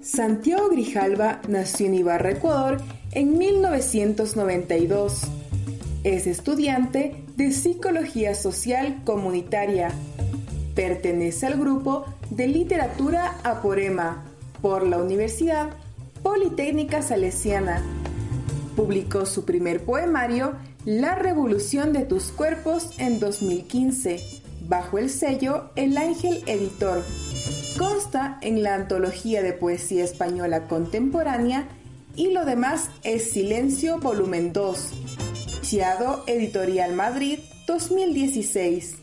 Santiago Grijalva nació en Ibarra, Ecuador, en 1992. Es estudiante de Psicología Social Comunitaria. Pertenece al grupo de Literatura Aporema por la Universidad Politécnica Salesiana. Publicó su primer poemario, La Revolución de tus Cuerpos, en 2015, bajo el sello El Ángel Editor. En la antología de poesía española contemporánea y lo demás es Silencio Volumen 2, Chiado Editorial Madrid 2016.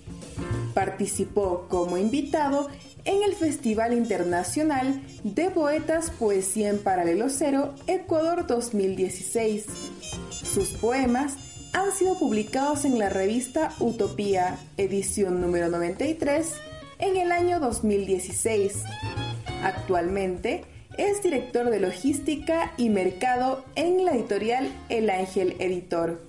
Participó como invitado en el Festival Internacional de Poetas Poesía en Paralelo Cero Ecuador 2016. Sus poemas han sido publicados en la revista Utopía, edición número 93, en el año 2016. Actualmente es director de logística y mercado en la editorial El Ángel Editor.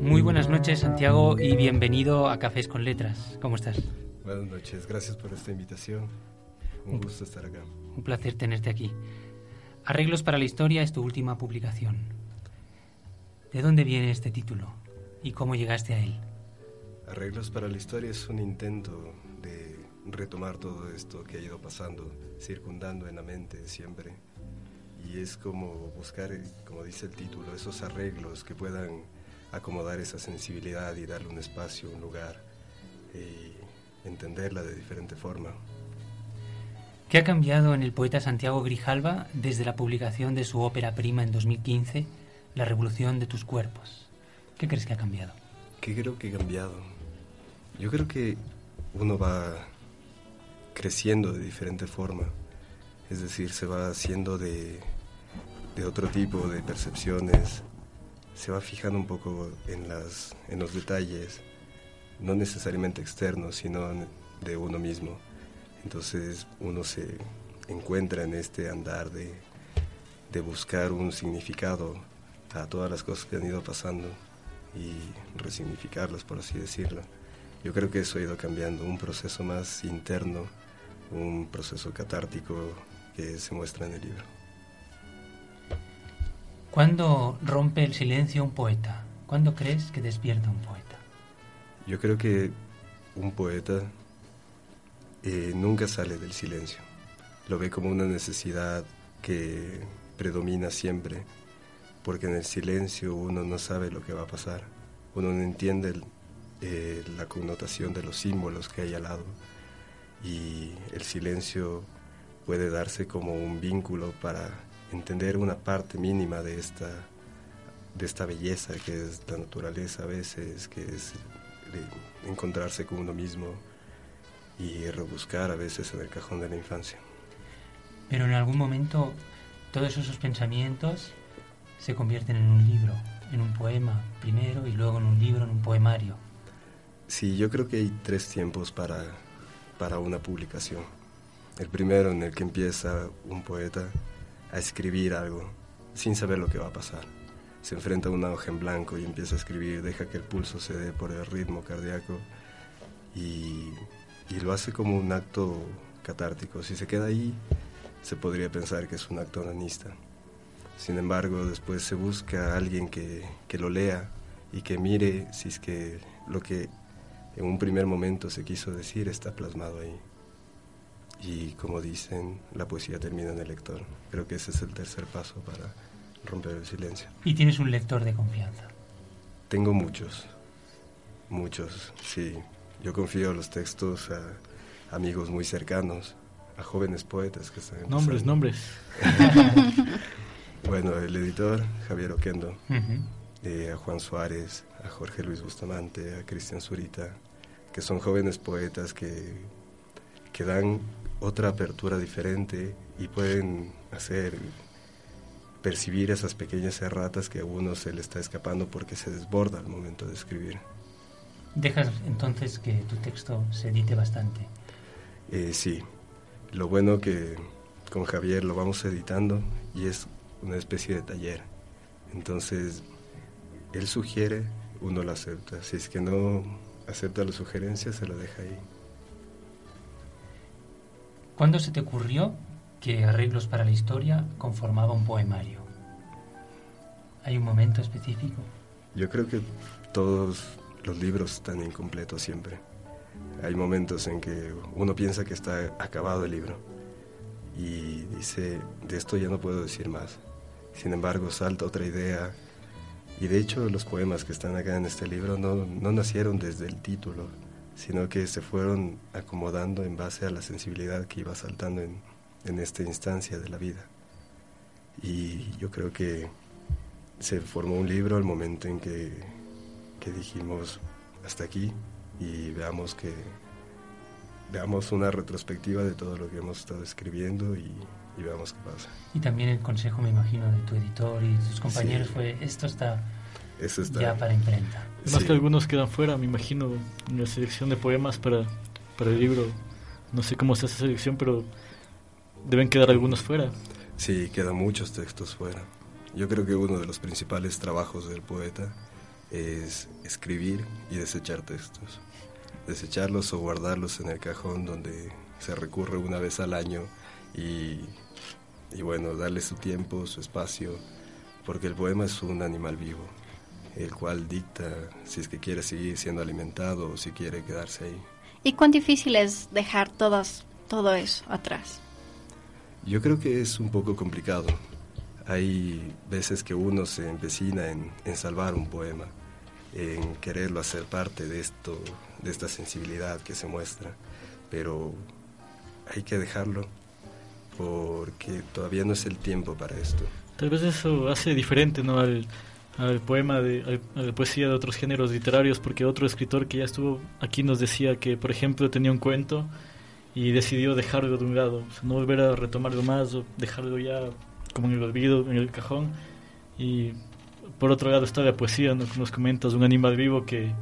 Muy buenas noches, Santiago, y bienvenido a Cafés con Letras. ¿Cómo estás? Buenas noches, gracias por esta invitación. Un, gusto estar acá. Un placer tenerte aquí. Arreglos para la historia es tu última publicación. ¿De dónde viene este título y cómo llegaste a él? Arreglos para la historia es un intento de retomar todo esto que ha ido pasando, circundando en la mente siempre. Y es como buscar, como dice el título, esos arreglos que puedan acomodar esa sensibilidad y darle un espacio, un lugar, y entenderla de diferente forma. ¿Qué ha cambiado en el poeta Santiago Grijalva desde la publicación de su ópera prima en 2015, La revolución de tus cuerpos? ¿Qué crees que ha cambiado? ¿Qué creo que ha cambiado? Yo creo que uno va creciendo de diferente forma, es decir, se va haciendo de, de otro tipo de percepciones, se va fijando un poco en, las, en los detalles, no necesariamente externos, sino de uno mismo. Entonces uno se encuentra en este andar de, de buscar un significado a todas las cosas que han ido pasando y resignificarlas, por así decirlo. Yo creo que eso ha ido cambiando, un proceso más interno, un proceso catártico que se muestra en el libro. ¿Cuándo rompe el silencio un poeta? ¿Cuándo crees que despierta un poeta? Yo creo que un poeta eh, nunca sale del silencio. Lo ve como una necesidad que predomina siempre, porque en el silencio uno no sabe lo que va a pasar, uno no entiende eh, la connotación de los símbolos que hay al lado y el silencio puede darse como un vínculo para entender una parte mínima de esta, de esta belleza que es la naturaleza a veces, que es encontrarse con uno mismo y rebuscar a veces en el cajón de la infancia. Pero en algún momento todos esos pensamientos se convierten en un libro, en un poema primero y luego en un libro, en un poemario. Sí, yo creo que hay tres tiempos para, para una publicación. El primero en el que empieza un poeta a escribir algo sin saber lo que va a pasar. Se enfrenta a una hoja en blanco y empieza a escribir, deja que el pulso se dé por el ritmo cardíaco y, y lo hace como un acto catártico. Si se queda ahí, se podría pensar que es un acto onanista. Sin embargo, después se busca a alguien que, que, lo lea y que mire si es que lo que en un primer momento se quiso decir está plasmado ahí. Y como dicen, la poesía termina en el lector. Creo que ese es el tercer paso para romper el silencio. ¿Y tienes un lector de confianza? Tengo muchos, muchos, sí. Yo confío los textos a amigos muy cercanos, a jóvenes poetas que están Nombres, nombres. bueno, el editor, Javier Oquendo, uh -huh. eh, a Juan Suárez, a Jorge Luis Bustamante, a Cristian Zurita, que son jóvenes poetas que, que dan otra apertura diferente y pueden hacer percibir esas pequeñas erratas que a uno se le está escapando porque se desborda al momento de escribir. ¿Dejas entonces que tu texto se edite bastante? Eh, sí, lo bueno que con Javier lo vamos editando y es una especie de taller. Entonces él sugiere, uno lo acepta. Si es que no acepta la sugerencia, se la deja ahí. ¿Cuándo se te ocurrió que Arreglos para la Historia conformaba un poemario? ¿Hay un momento específico? Yo creo que todos los libros están incompletos siempre. Hay momentos en que uno piensa que está acabado el libro y dice, de esto ya no puedo decir más. Sin embargo, salta otra idea. Y de hecho los poemas que están acá en este libro no, no nacieron desde el título, sino que se fueron acomodando en base a la sensibilidad que iba saltando en, en esta instancia de la vida. Y yo creo que se formó un libro al momento en que, que dijimos hasta aquí y veamos que veamos una retrospectiva de todo lo que hemos estado escribiendo y, veamos qué pasa. Y también el consejo, me imagino, de tu editor y tus compañeros fue, esto está, ya para imprenta. Además que algunos quedan fuera, me imagino, en la selección de poemas para, para el libro. No sé cómo está esa selección, pero deben quedar algunos fuera. Sí, quedan muchos textos fuera. Yo creo que uno de los principales trabajos del poeta es escribir y desechar textos. Desecharlos o guardarlos en el cajón donde se recurre una vez al año y, y bueno, darle su tiempo, su espacio, porque el poema es un animal vivo, el cual dicta si es que quiere seguir siendo alimentado o si quiere quedarse ahí. ¿Y cuán difícil es dejar todas, todo eso atrás? Yo creo que es un poco complicado. Hay veces que uno se empecina en, en salvar un poema, en quererlo hacer parte de esto, de esta sensibilidad que se muestra, pero hay que dejarlo porque todavía no es el tiempo para esto. Tal vez eso hace diferente ¿no? al, al poema, de, a la poesía de otros géneros literarios, porque otro escritor que ya estuvo aquí nos decía que, por ejemplo, tenía un cuento y decidió dejarlo de un lado, no volver a retomarlo más o dejarlo ya como en el olvido, en el cajón. Y por otro lado está la poesía, ¿no? nos comentas, un animal vivo que,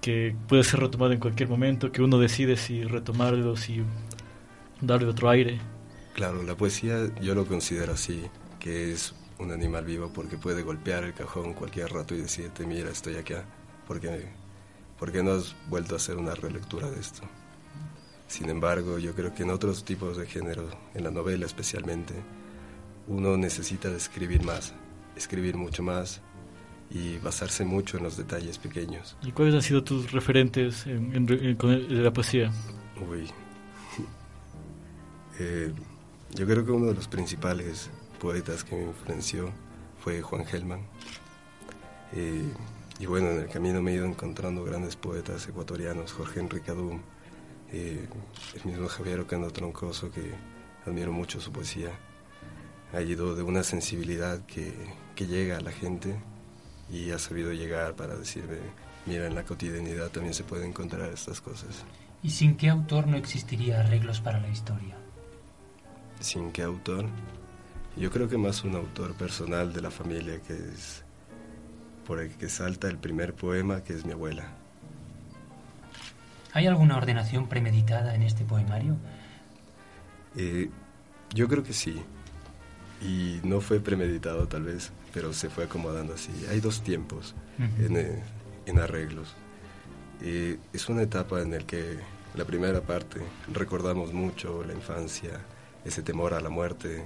que puede ser retomado en cualquier momento, que uno decide si retomarlo, si darle otro aire. Claro, la poesía yo lo considero así, que es un animal vivo porque puede golpear el cajón cualquier rato y decirte, mira, estoy acá, porque ¿por qué no has vuelto a hacer una relectura de esto? Sin embargo, yo creo que en otros tipos de género, en la novela especialmente, uno necesita de escribir más, escribir mucho más y basarse mucho en los detalles pequeños. ¿Y cuáles han sido tus referentes en, la poesía? Uy. Eh, yo creo que uno de los principales poetas que me influenció fue Juan Gelman. Eh, y bueno, en el camino me he ido encontrando grandes poetas ecuatorianos, Jorge Enrique Adum, eh, el mismo Javier Ocando Troncoso, que admiro mucho su poesía. Ha ido de una sensibilidad que, que llega a la gente y ha sabido llegar para decirme, mira, en la cotidianidad también se pueden encontrar estas cosas. ¿Y sin qué autor no existiría arreglos para la historia? sin qué autor. Yo creo que más un autor personal de la familia que es por el que salta el primer poema, que es mi abuela. ¿Hay alguna ordenación premeditada en este poemario? Eh, yo creo que sí. Y no fue premeditado tal vez, pero se fue acomodando así. Hay dos tiempos en, eh, en, arreglos. Eh, es una etapa en la que la primera parte recordamos mucho la infancia, ese temor a la muerte,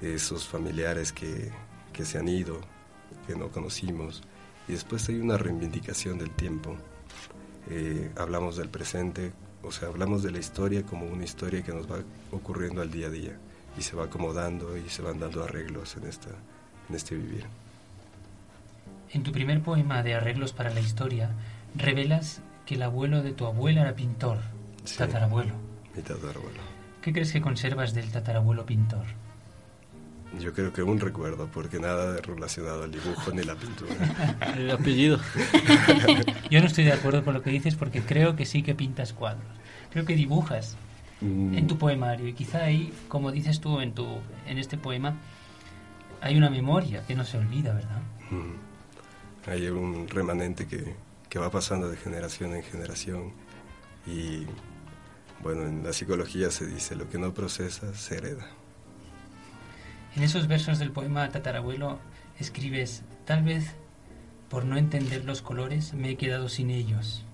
esos familiares que, que se han ido, que no conocimos. Y después hay una reivindicación del tiempo. Eh, hablamos del presente, o sea, hablamos de la historia como una historia que nos va ocurriendo al día a día y se va acomodando y se van dando arreglos en, esta, en este vivir. En tu primer poema de Arreglos para la Historia, revelas que el abuelo de tu abuela era pintor, tatarabuelo. Mi tatarabuelo. ¿Qué crees que conservas del tatarabuelo pintor? Yo creo que un recuerdo, porque nada relacionado al dibujo ni la pintura. El apellido. Yo no estoy de acuerdo con lo que dices porque creo que sí que pintas cuadros. Creo que dibujas. En tu poemario y quizá ahí, como dices tú en, tu, en este poema, hay una memoria que no se olvida, ¿verdad? Mm. Hay un remanente que, que va pasando de generación en generación y bueno, en la psicología se dice, lo que no procesa se hereda. En esos versos del poema Tatarabuelo escribes, tal vez por no entender los colores me he quedado sin ellos.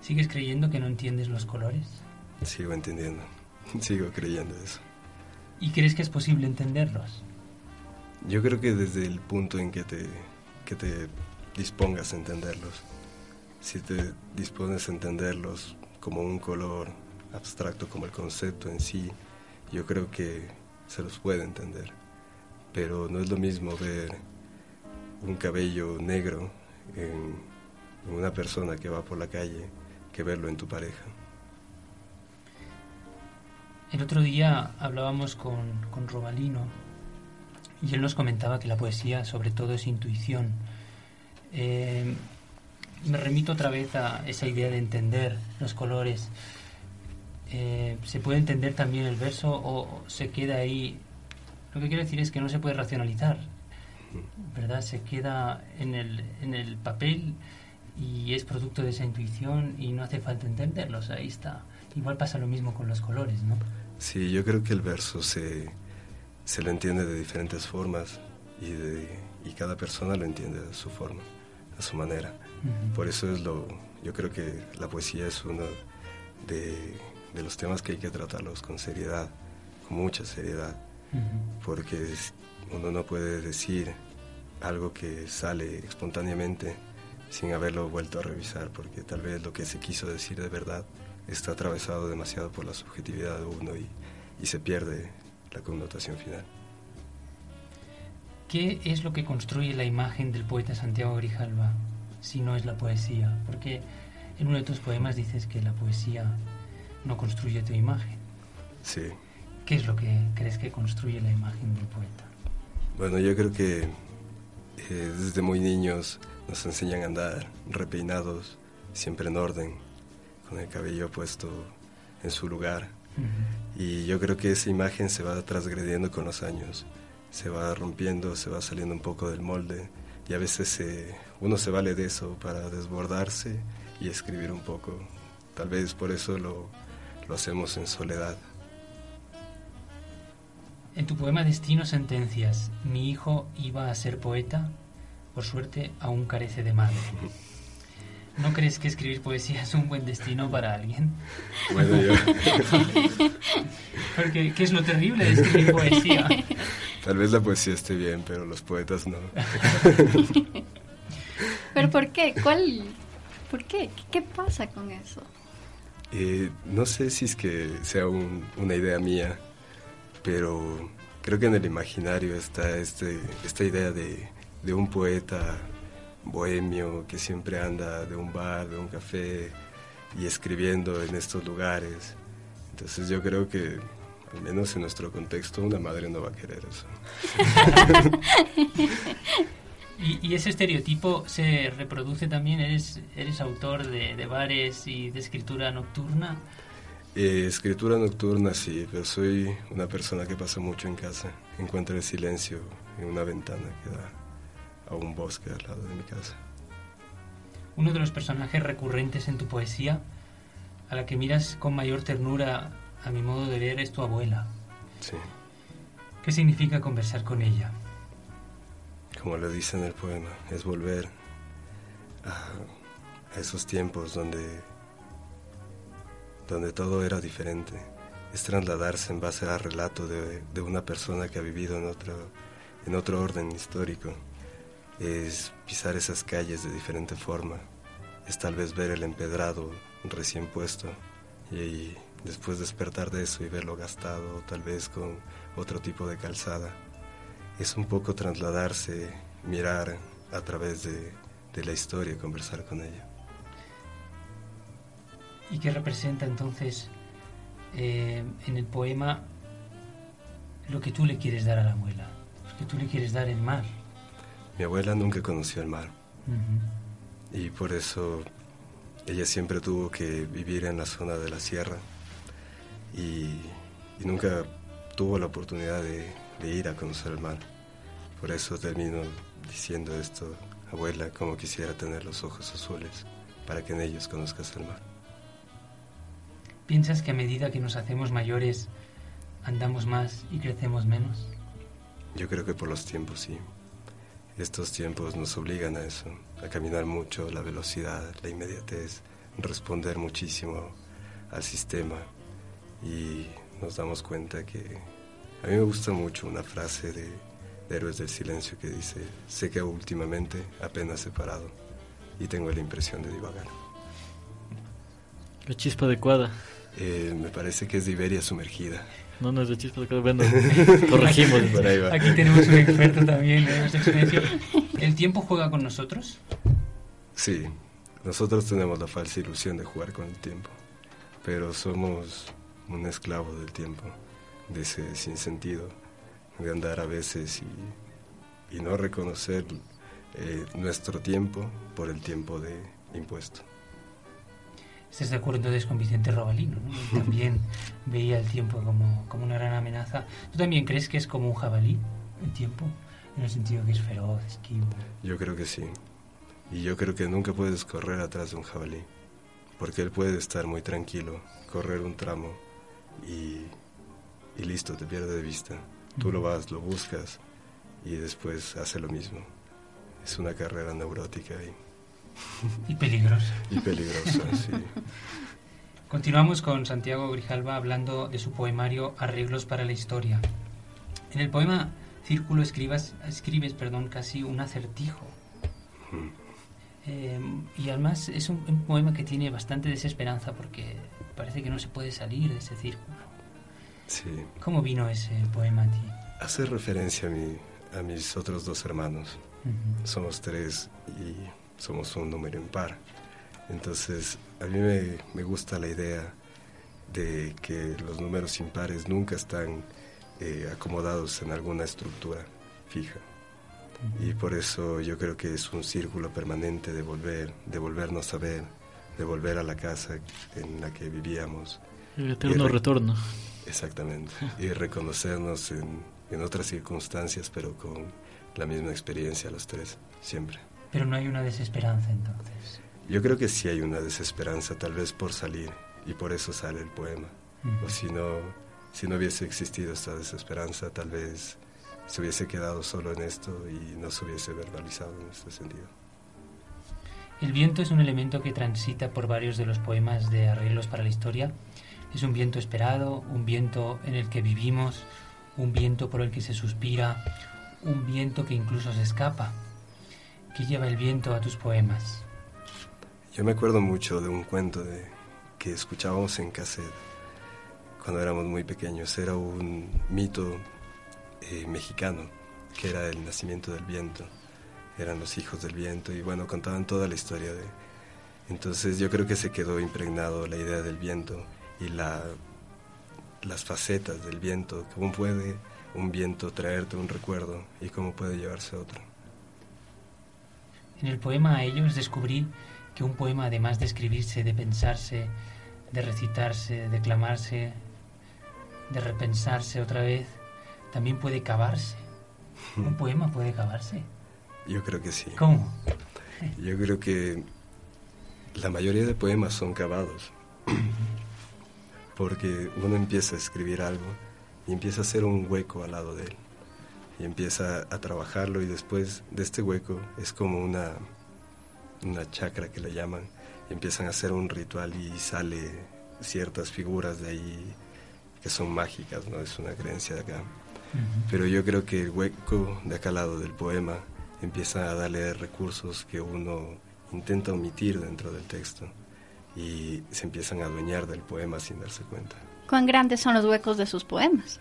¿Sigues creyendo que no entiendes los colores? Sigo entendiendo, sigo creyendo eso. ¿Y crees que es posible entenderlos? Yo creo que desde el punto en que te, que te dispongas a entenderlos, si te dispones a entenderlos como un color abstracto, como el concepto en sí, yo creo que se los puede entender. Pero no es lo mismo ver un cabello negro en, una persona que va por la calle que verlo en tu pareja. El otro día hablábamos con, con Robalino y él nos comentaba que la poesía sobre todo es intuición. Eh, me remito otra vez a esa idea de entender los colores. Eh, ¿Se puede entender también el verso o se queda ahí? Lo que quiero decir es que no se puede racionalizar, ¿verdad? Se queda en el, en el papel y es producto de esa intuición y no hace falta entenderlos, ahí está. Igual pasa lo mismo con los colores, ¿no? Sí, yo creo que el verso se, se lo entiende de diferentes formas y, de, y cada persona lo entiende de su forma, a su manera. Por eso es lo, yo creo que la poesía es uno de, de los temas que hay que tratarlos con seriedad, con mucha seriedad, porque uno no puede decir algo que sale espontáneamente sin haberlo vuelto a revisar, porque tal vez lo que se quiso decir de verdad está atravesado demasiado por la subjetividad de uno y, y se pierde la connotación final. ¿Qué es lo que construye la imagen del poeta Santiago Grijalva si no es la poesía? Porque en uno de tus poemas dices que la poesía no construye tu imagen. Sí. ¿Qué es lo que crees que construye la imagen del poeta? Bueno, yo creo que eh, desde muy niños nos enseñan a andar repeinados, siempre en orden, con el cabello puesto en su lugar, y yo creo que esa imagen se va transgrediendo con los años, se va rompiendo, se va saliendo un poco del molde y a veces uno se vale de eso para desbordarse y escribir un poco. Tal vez por eso lo, lo hacemos en soledad. En tu poema Destino Sentencias, mi hijo iba a ser poeta, por suerte aún carece de madre. ¿No crees que escribir poesía es un buen destino para alguien? Bueno, yo... Porque, ¿qué es lo terrible de escribir poesía? Tal vez la poesía esté bien, pero los poetas no. ¿Pero por qué? ¿Cuál? ¿Por qué? ¿Qué pasa con eso? Eh, no sé si es que sea una idea mía, pero creo que en el imaginario está este, esta idea de, de un poeta bohemio que siempre anda de un bar, de un café y escribiendo en estos lugares. Entonces yo creo que, al menos en nuestro contexto, una madre no va a querer eso. ¿Y, ese estereotipo se reproduce también? ¿Eres, eres autor de, bares y de escritura nocturna? Eh, escritura nocturna sí, pero soy una persona que pasa mucho en casa. Encuentro el silencio en una ventana que da a un bosque al lado de mi casa. Uno de los personajes recurrentes en tu poesía, a la que miras con mayor ternura, a mi modo de ver, es tu abuela. Sí. ¿Qué significa conversar con ella? Como lo dice en el poema, es volver a, esos tiempos donde, donde todo era diferente. Es trasladarse en base al relato de, de una persona que ha vivido en otro, en otro orden histórico es pisar esas calles de diferente forma, es tal vez ver el empedrado recién puesto y, después despertar de eso y verlo gastado, tal vez con otro tipo de calzada. Es un poco trasladarse, mirar a través de, la historia y conversar con ella. ¿Y qué representa entonces eh, en el poema lo que tú le quieres dar a la abuela? Lo que tú le quieres dar en mar. Mi abuela nunca conoció el mar y por eso ella siempre tuvo que vivir en la zona de la sierra y, nunca tuvo la oportunidad de, ir a conocer el mar. Por eso termino diciendo esto, abuela, como quisiera tener los ojos azules para que en ellos conozcas el mar. ¿Piensas que a medida que nos hacemos mayores andamos más y crecemos menos? Yo creo que por los tiempos sí Estos tiempos nos obligan a eso, a caminar mucho, la velocidad, la inmediatez, responder muchísimo al sistema y nos damos cuenta que a mí me gusta mucho una frase de, Héroes del Silencio que dice, sé que últimamente apenas he parado y tengo la impresión de divagar. La chispa adecuada. Eh, me parece que es de Iberia sumergida. No, no es de chispa adecuada. Bueno, corregimos. Por ahí va. Aquí tenemos un experto también. ¿El tiempo juega con nosotros? Sí, nosotros tenemos la falsa ilusión de jugar con el tiempo, pero somos un esclavo del tiempo, de ese sinsentido, de andar a veces y, y no reconocer eh, nuestro tiempo por el tiempo de impuesto. Estás de acuerdo entonces con Vicente Robalino, ¿no? también veía el tiempo como, como una gran amenaza. ¿Tú también crees que es como un jabalí el tiempo? En el sentido que es feroz, esquivo. Yo creo que sí. Y yo creo que nunca puedes correr atrás de un jabalí, porque él puede estar muy tranquilo, correr un tramo y, y listo, te pierde de vista. Tú lo vas, lo buscas y después hace lo mismo. Es una carrera neurótica y, y peligrosa. y peligrosa, sí. Continuamos con Santiago Grijalva hablando de su poemario Arreglos para la Historia. En el poema Círculo escribas, escribes perdón, casi un acertijo. Eh, y además es un, poema que tiene bastante desesperanza porque parece que no se puede salir de ese círculo. Sí. ¿Cómo vino ese poema a ti? Hace referencia a, a mis otros dos hermanos. Somos tres y somos un número impar. Entonces, a mí me, me, gusta la idea de que los números impares nunca están eh, acomodados en alguna estructura fija. Y por eso yo creo que es un círculo permanente de volver, de volvernos a ver, de volver a la casa en la que vivíamos. El eterno retorno. Exactamente. y reconocernos en, en otras circunstancias, pero con la misma experiencia los tres, siempre. Pero no hay una desesperanza entonces. Yo creo que sí hay una desesperanza, tal vez por salir, y por eso sale el poema. O si no, si no hubiese existido esta desesperanza, tal vez se hubiese quedado solo en esto y no se hubiese verbalizado en este sentido. El viento es un elemento que transita por varios de los poemas de arreglos para la historia. Es un viento esperado, un viento en el que vivimos, un viento por el que se suspira, un viento que incluso se escapa. ¿Qué lleva el viento a tus poemas? Yo me acuerdo mucho de un cuento que escuchábamos en cassette cuando éramos muy pequeños. Era un mito eh, mexicano, que era el nacimiento del viento. Eran los hijos del viento y bueno, contaban toda la historia de... Entonces yo creo que se quedó impregnado la idea del viento y la, las facetas del viento, cómo puede un viento traerte un recuerdo y cómo puede llevarse otro. En el poema a ellos descubrí que un poema, además de escribirse, de pensarse, de recitarse, de declamarse, de repensarse otra vez, también puede cavarse. ¿Un poema puede cavarse? Yo creo que sí. ¿Cómo? Yo creo que la mayoría de poemas son cavados. Porque uno empieza a escribir algo y empieza a hacer un hueco al lado de él. Y empieza a trabajarlo y después de este hueco es como una, una chacra que le llaman. Y empiezan a hacer un ritual y sale ciertas figuras de ahí que son mágicas, ¿no? Es una creencia de acá. Pero yo creo que el hueco de acá al lado del poema empieza a darle recursos que uno intenta omitir dentro del texto y se empiezan a adueñar del poema sin darse cuenta. ¿Cuán grandes son los huecos de sus poemas?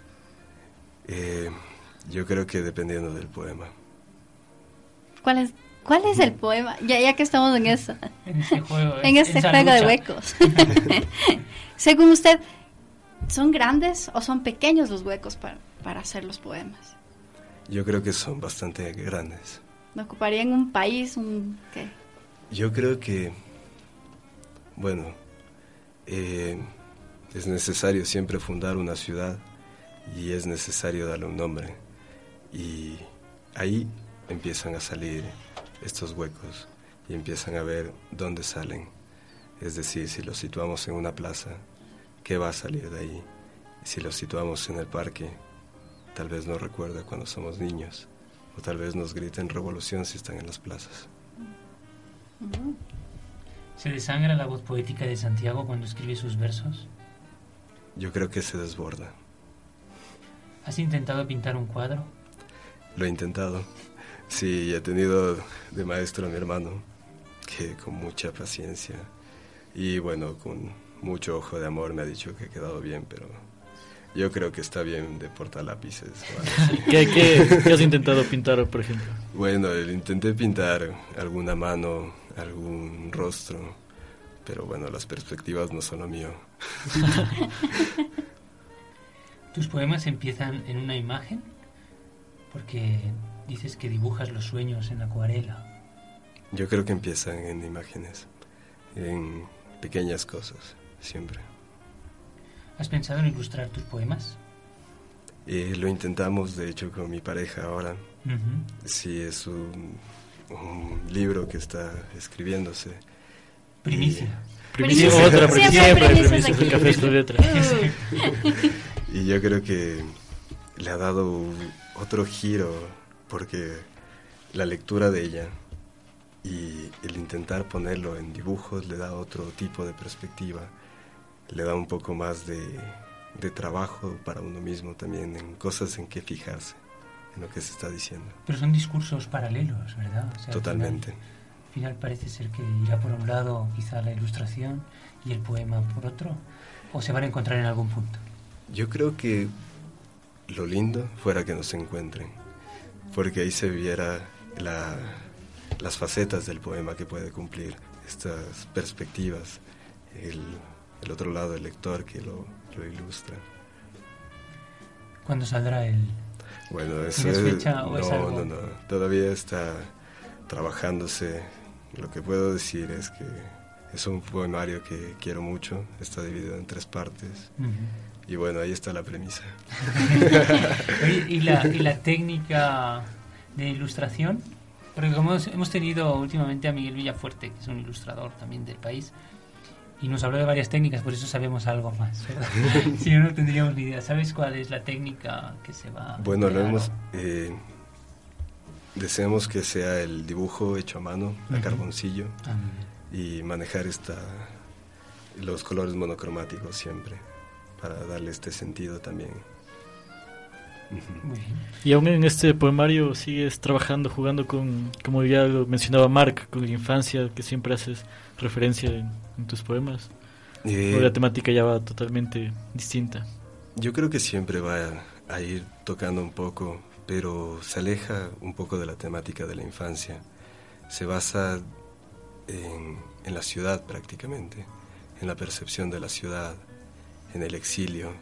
Eh, yo creo que dependiendo del poema. ¿Cuál es, cuál es el poema? Ya, ya que estamos en eso. En este juego, en este juego de huecos. Según usted, ¿son grandes o son pequeños los huecos para, para hacer los poemas? Yo creo que son bastante grandes. ¿Me ocuparían un país? Un, ¿qué? Yo creo que, bueno, eh, es necesario siempre fundar una ciudad y es necesario darle un nombre. Y ahí empiezan a salir estos huecos y empiezan a ver dónde salen. Es decir, si los situamos en una plaza, ¿qué va a salir de ahí? Si los situamos en el parque, tal vez no recuerda cuando somos niños. o tal vez nos griten revolución si están en las plazas. ¿Se desangra la voz poética de Santiago cuando escribe sus versos? Yo creo que se desborda. ¿Has intentado pintar un cuadro? Lo he intentado. Sí, he tenido de maestro a mi hermano, que con mucha paciencia y bueno, con mucho ojo de amor me ha dicho que ha quedado bien, pero yo creo que está bien de portalápices. ¿Qué, qué, qué has intentado pintar, por ejemplo? Bueno, intenté pintar alguna mano, algún rostro, pero bueno, las perspectivas no son lo mío. ¿Tus poemas empiezan en una imagen? Porque dices que dibujas los sueños en acuarela. Yo creo que empiezan en imágenes, en pequeñas cosas, siempre. ¿Has pensado en ilustrar tus poemas? Eh, lo intentamos, de hecho, con mi pareja ahora. Sí, es un, libro que está escribiéndose. Primicia. Primicia, otra primicia, y yo creo que le ha dado otro giro, porque la lectura de ella y el intentar ponerlo en dibujos le da otro tipo de perspectiva, le da un poco más de, de trabajo para uno mismo también, en cosas en que fijarse, en lo que se está diciendo. Pero son discursos paralelos, ¿verdad? Totalmente. Al final, parece ser que irá por un lado quizá la ilustración y el poema por otro, o se van a encontrar en algún punto. Yo creo que lo lindo fuera que nos encuentren, porque ahí se viera la, las facetas del poema que puede cumplir, estas perspectivas, el, el otro lado, el lector que lo, lo ilustra. ¿Cuándo saldrá el...? Bueno, eso es, fecha o es algo? no, no, todavía está trabajándose. Lo que puedo decir es que es un poemario que quiero mucho, está dividido en tres partes. Y bueno, ahí está la premisa. ¿y, la, ¿y la técnica de ilustración? Porque como hemos tenido últimamente a Miguel Villafuerte, que es un ilustrador también del país, y nos habló de varias técnicas, por eso sabemos algo más. si no, no tendríamos ni idea. ¿Sabes cuál es la técnica que se va Bueno, lo hemos... Eh, deseamos que sea el dibujo hecho a mano, a carboncillo, ah, y manejar esta, los colores monocromáticos siempre, para darle este sentido también. Y aún en este poemario sigues trabajando, jugando con, como ya lo mencionaba Mark, con la infancia, que siempre haces referencia en, tus poemas. Eh, la temática ya va totalmente distinta. Yo creo que siempre va a ir tocando un poco, pero se aleja un poco de la temática de la infancia. Se basa en, en la ciudad prácticamente, en la percepción de la ciudad, en el exilio,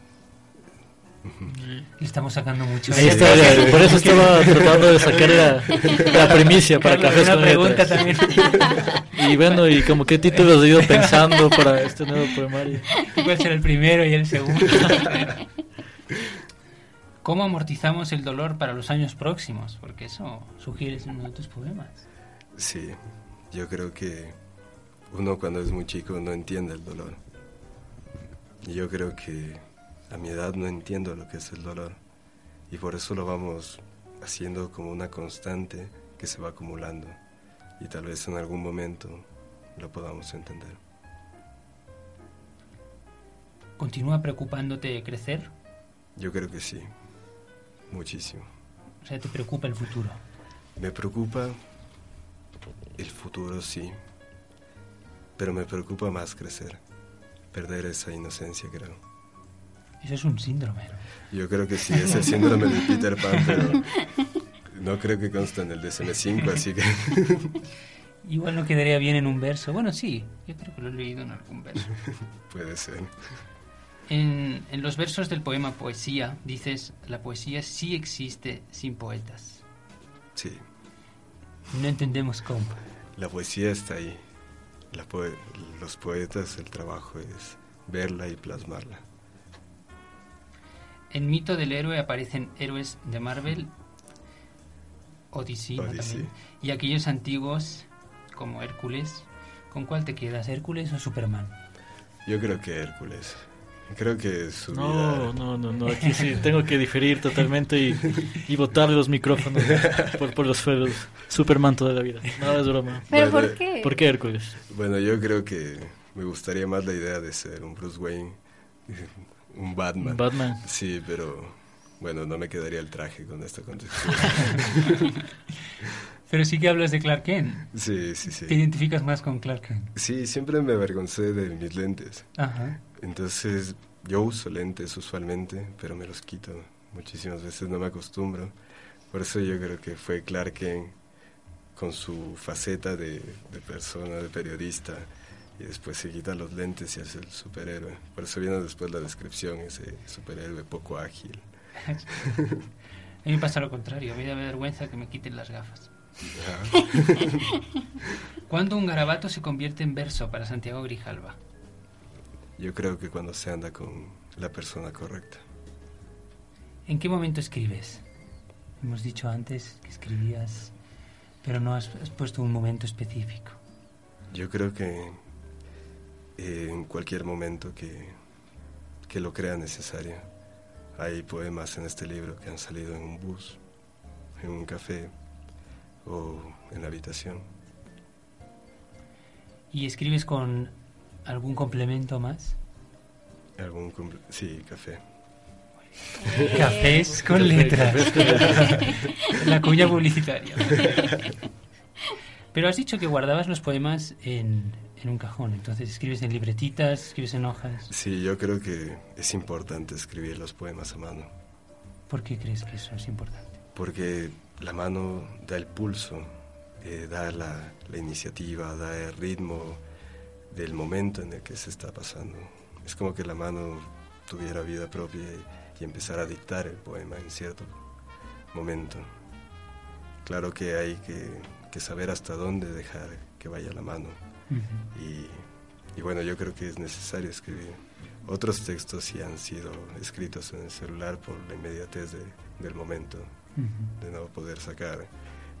estamos sacando mucho. por eso estaba tratando de sacar la, primicia para Cafés con pregunta también. Y bueno, y como qué títulos he ido pensando para este nuevo poemario. ¿Cuál será el primero y el segundo? ¿Cómo amortizamos el dolor para los años próximos? Porque eso sugieres en uno de tus poemas. Sí, yo creo que uno cuando es muy chico no entiende el dolor. Y yo creo que a mi edad no entiendo lo que es el dolor y por eso lo vamos haciendo como una constante que se va acumulando y tal vez en algún momento lo podamos entender. ¿Continúa preocupándote crecer? Yo creo que sí, muchísimo. O sea, ¿te preocupa el futuro? Me preocupa el futuro, sí, pero me preocupa más crecer, perder esa inocencia, creo. Eso es un síndrome. Yo creo que sí, es el síndrome de Peter Pan, pero no creo que conste en el DSM-5, así que... Igual no quedaría bien en un verso. Bueno, sí, yo creo que lo he leído en algún verso. Puede ser. En, en, los versos del poema Poesía dices, la poesía sí existe sin poetas. Sí. No entendemos cómo. La poesía está ahí. Los poetas, el trabajo es verla y plasmarla. En Mito del Héroe aparecen héroes de Marvel, Odyssey, y aquellos antiguos como Hércules. ¿Con cuál te quedas, Hércules o Superman? Yo creo que Hércules. Creo que su no, no, no, no, aquí sí tengo que diferir totalmente y, y botar los micrófonos por, por los suelos. Superman toda la vida. Nada es broma. ¿Pero por qué? ¿Por qué Hércules? Bueno, yo creo que me gustaría más la idea de ser un Bruce Wayne, un Batman. Batman. Sí, pero bueno, no me quedaría el traje con esta concepción. Pero sí que hablas de Clark Kent. Sí, sí, sí. ¿Te identificas más con Clark Kent? Sí, siempre me avergoncé de mis lentes. Ajá. Entonces, yo uso lentes usualmente, pero me los quito. Muchísimas veces no me acostumbro. Por eso yo creo que fue Clark Kent con su faceta de, de persona, de periodista, y después se quita los lentes y hace el superhéroe. Por eso viene después la descripción, ese superhéroe poco ágil. A mí me pasa lo contrario, a mí me da vergüenza que me quiten las gafas. ¿Cuándo un garabato se convierte en verso para Santiago Grijalva? Yo creo que cuando se anda con la persona correcta. ¿En qué momento escribes? Hemos dicho antes que escribías, pero no has, has puesto un momento específico. Yo creo que eh, en cualquier momento que, que lo crea necesario. Hay poemas en este libro que han salido en un bus, en un café o en la habitación. ¿Y escribes con algún complemento más? Algún comple- sí, café. Cafés con letras. La cuña publicitaria. Pero has dicho que guardabas los poemas en, en un cajón, entonces escribes en libretitas, escribes en hojas. Sí, yo creo que es importante escribir los poemas a mano, ¿Por qué crees que eso es importante? porque la mano da el pulso, eh, da la, la iniciativa, da el ritmo del momento en el que se está pasando. Es como que la mano tuviera vida propia y, y empezara a dictar el poema en cierto momento. Claro que hay que, que saber hasta dónde dejar que vaya la mano. Y, y bueno, yo creo que es necesario escribir. Otros textos sí han sido escritos en el celular por la inmediatez de- del momento, de no poder sacar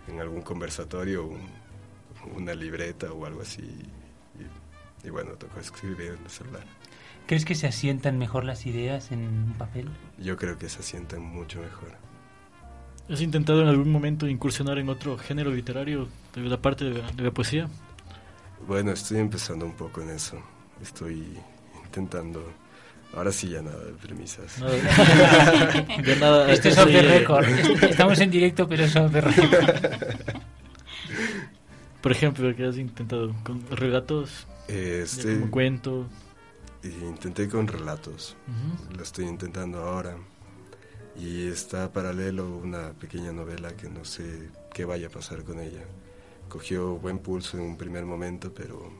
en algún conversatorio un- una libreta o algo así. Y, bueno, tocó escribir en el celular. ¿Crees que se asientan mejor las ideas en un papel? Yo creo que se asientan mucho mejor. ¿Has intentado en algún momento incursionar en otro género literario de la parte de la, de la poesía? Bueno, estoy empezando un poco en eso. Estoy intentando... Ahora sí ya nada de premisas. Nada. De nada. Esto es off the eh, record. Estamos en directo, pero es off the record. Por ejemplo, que has intentado con relatos, Estoy- como cuento. intenté con relatos. Ujú. Lo estoy intentando ahora. Y está paralelo una pequeña novela que no sé qué vaya a pasar con ella. Cogió buen pulso en un primer momento, pero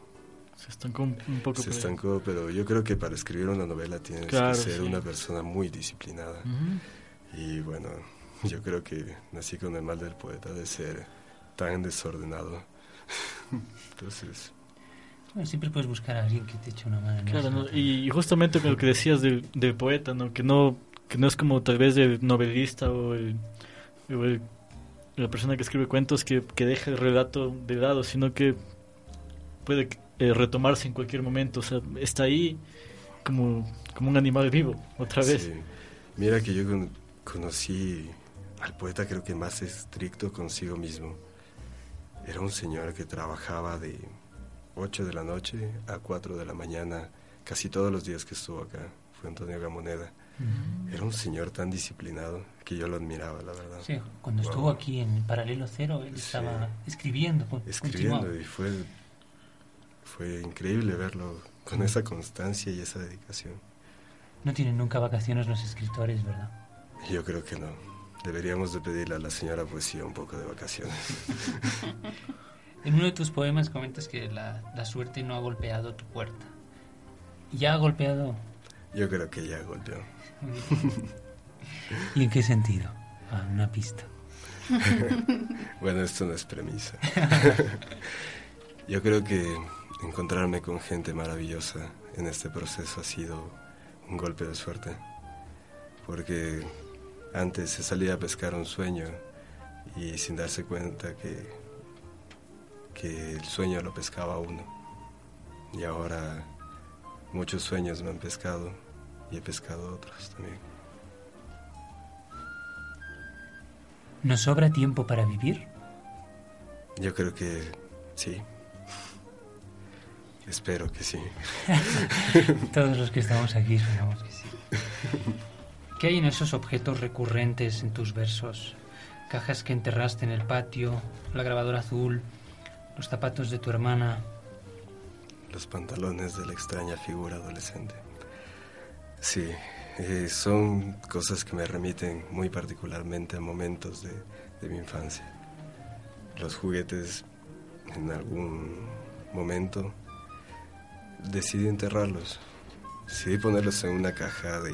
Se estancó un, poco. se estancó. Pero yo creo que para escribir una novela tienes Claro, que ser sí. una persona muy disciplinada. Ujú. Y bueno, yo creo que nací con el mal del poeta de ser tan desordenado. Entonces, Bueno, siempre puedes buscar a alguien que te eche una mano. Claro. ¿no? y justamente con lo que decías del, del poeta, ¿no? Que no que no es como tal vez el novelista o, el, o el- la persona que escribe cuentos que, que deja el relato de lado, sino que puede eh, retomarse en cualquier momento, o sea, está ahí como, como un animal vivo, otra vez. sí. Mira que yo con- conocí al poeta creo que más estricto consigo mismo. Era un señor que trabajaba de 8 de la noche a 4 de la mañana casi todos los días que estuvo acá. Fue Antonio Gamoneda. Ujú. Era un señor tan disciplinado que yo lo admiraba, la verdad. Sí, cuando Wow. estuvo aquí en Paralelo Cero, él Sí. estaba escribiendo. Escribiendo continuaba. y fue, fue increíble verlo con esa constancia y esa dedicación. No tienen nunca vacaciones los escritores, ¿verdad? Yo creo que no. Deberíamos de pedirle a la señora poesía un poco de vacaciones. En uno de tus poemas comentas que la, la suerte no ha golpeado tu puerta. ¿Ya ha golpeado? Yo creo que ya golpeó. ¿Y en qué sentido? Ah, una pista. Bueno, esto no es premisa. Yo creo que encontrarme con gente maravillosa en este proceso ha sido un golpe de suerte. Porque antes se salía a pescar un sueño y sin darse cuenta que, que el sueño lo pescaba uno. Y ahora muchos sueños me han pescado y he pescado otros también. ¿Nos sobra tiempo para vivir? Yo creo que sí. Espero que sí. Todos los que estamos aquí esperamos que sí. ¿Qué hay en esos objetos recurrentes en tus versos? Cajas que enterraste en el patio, la grabadora azul, los zapatos de tu hermana. Los pantalones de la extraña figura adolescente. Sí, son cosas que me remiten muy particularmente a momentos de, de mi infancia. Los juguetes en algún momento decidí enterrarlos. Decidí ponerlos en una caja de...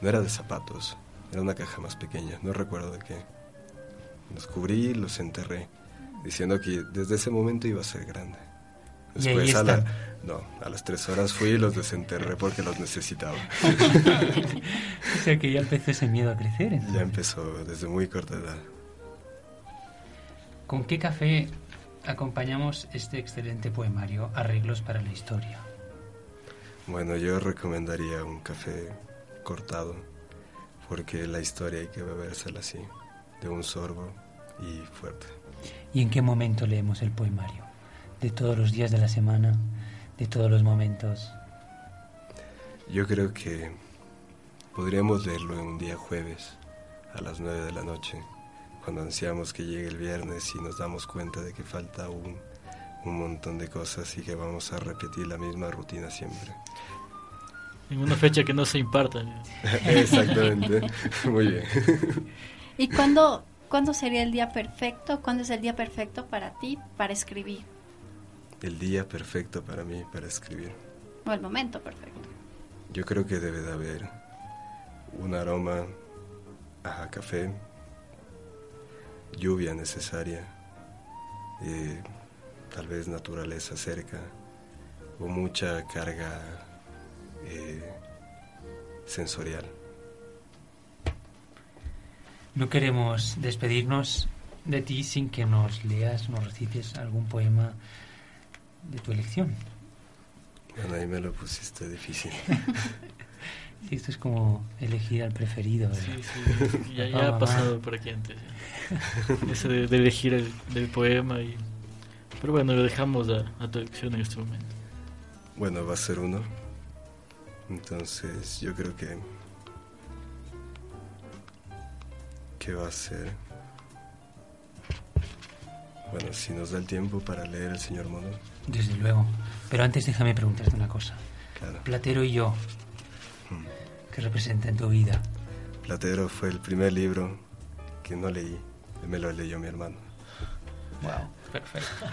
No era de zapatos, era una caja más pequeña, no recuerdo de qué. Los cubrí y los enterré, diciendo que desde ese momento iba a ser grande. A la- no, a las tres horas fui y los desenterré porque los necesitaba. O sea que ya empezó ese miedo a crecer. entonces. Ya empezó desde muy corta edad. ¿Con qué café acompañamos este excelente poemario, Arreglos para la Historia? Bueno, yo recomendaría un café cortado, porque la historia hay que bebérsela así, de un sorbo y fuerte. ¿Y en qué momento leemos el poemario? ¿De todos los días de la semana? ¿De todos los momentos? Yo creo que podríamos leerlo en un día jueves, a las nueve de la noche, cuando ansiamos que llegue el viernes y nos damos cuenta de que falta aún un montón de cosas y que vamos a repetir la misma rutina siempre. En una fecha que no se imparta. Exactamente, muy bien. ¿Y cuándo, cuándo sería el día perfecto? ¿Cuándo es el día perfecto para ti para escribir? El día perfecto para mí para escribir. O el momento perfecto. Yo creo que debe de haber un aroma a café, lluvia necesaria, eh, tal vez naturaleza cerca o mucha carga eh, sensorial. No queremos despedirnos de ti sin que nos leas, nos recites algún poema de tu elección. Bueno, ahí me lo pusiste difícil. Sí, esto es como elegir al preferido. ¿verdad? Sí, sí, ya, ya Papá, ha pasado por aquí antes. ya. Eso de, de elegir el, del poema. Y... Pero bueno, lo dejamos a, a tu elección en este momento. Bueno, va a ser uno. Entonces, yo creo que. ¿Qué va a ser? Bueno, si nos da el tiempo para leer El Señor Mono, Desde luego. Pero antes déjame preguntarte una cosa. claro. Platero y yo, ¿qué representa en tu vida? Platero fue el primer libro que no leí. Me lo leyó mi hermano. Wow, perfecto.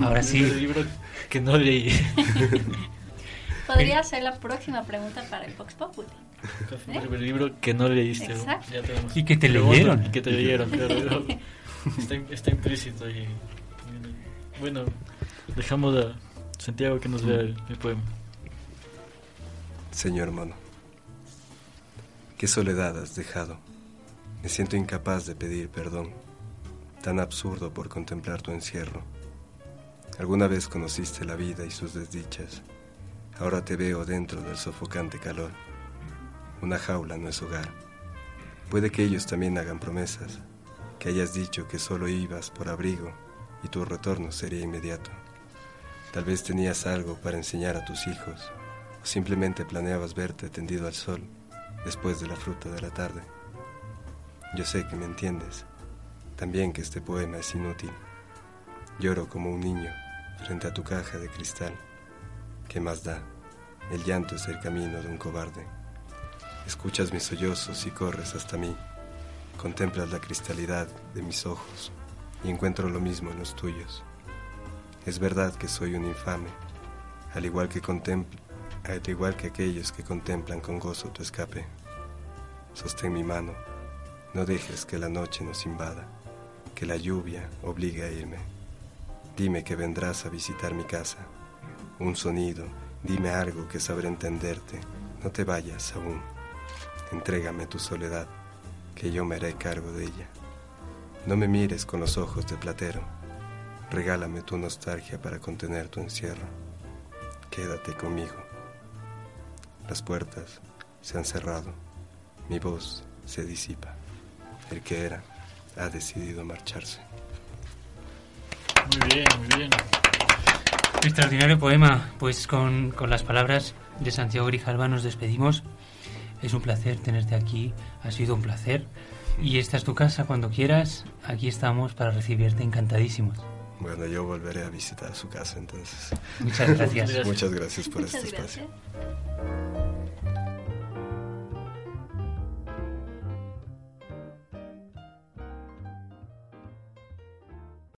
Ahora El sí, libro que no leí. Podría ser la próxima pregunta para el Vox Populi. El libro que no leíste. Exacto. Ya tenemos- Y que te leyeron. y que te leyeron, claro. está, está implícito ahí. Bueno, dejamos a Santiago que nos lea el, el poema. Señor Mono, qué soledad has dejado. Me siento incapaz de pedir perdón, tan absurdo por contemplar tu encierro. Alguna vez conociste la vida y sus desdichas. Ahora te veo dentro del sofocante calor. Una jaula no es hogar. Puede que ellos también hagan promesas, que hayas dicho que solo ibas por abrigo y tu retorno sería inmediato. Tal vez tenías algo para enseñar a tus hijos, o simplemente planeabas verte tendido al sol después de la fruta de la tarde. Yo sé que me entiendes, también que este poema es inútil. Lloro como un niño frente a tu caja de cristal. ¿Qué más da? El llanto es el camino de un cobarde. Escuchas mis sollozos y corres hasta mí. Contemplas la cristalidad de mis ojos y encuentro lo mismo en los tuyos. Es verdad que soy un infame, al igual que al igual que aquellos que contemplan con gozo tu escape. Sostén mi mano, no dejes que la noche nos invada, que la lluvia obligue a irme. Dime que vendrás a visitar mi casa. Un sonido, dime algo que sabré entenderte. No te vayas aún. Entrégame tu soledad, que yo me haré cargo de ella. No me mires con los ojos de platero. Regálame tu nostalgia para contener tu encierro. Quédate conmigo. Las puertas, se han cerrado, mi voz se disipa. El que era ha decidido marcharse. Muy bien, muy bien. Extraordinario poema. Pues con, con las palabras de Santiago Grijalva nos despedimos. Es un placer tenerte aquí, ha sido un placer. Y esta es tu casa cuando quieras. Aquí estamos para recibirte encantadísimos. Bueno, yo volveré a visitar su casa entonces. Muchas gracias. Muchas gracias por Muchas este espacio.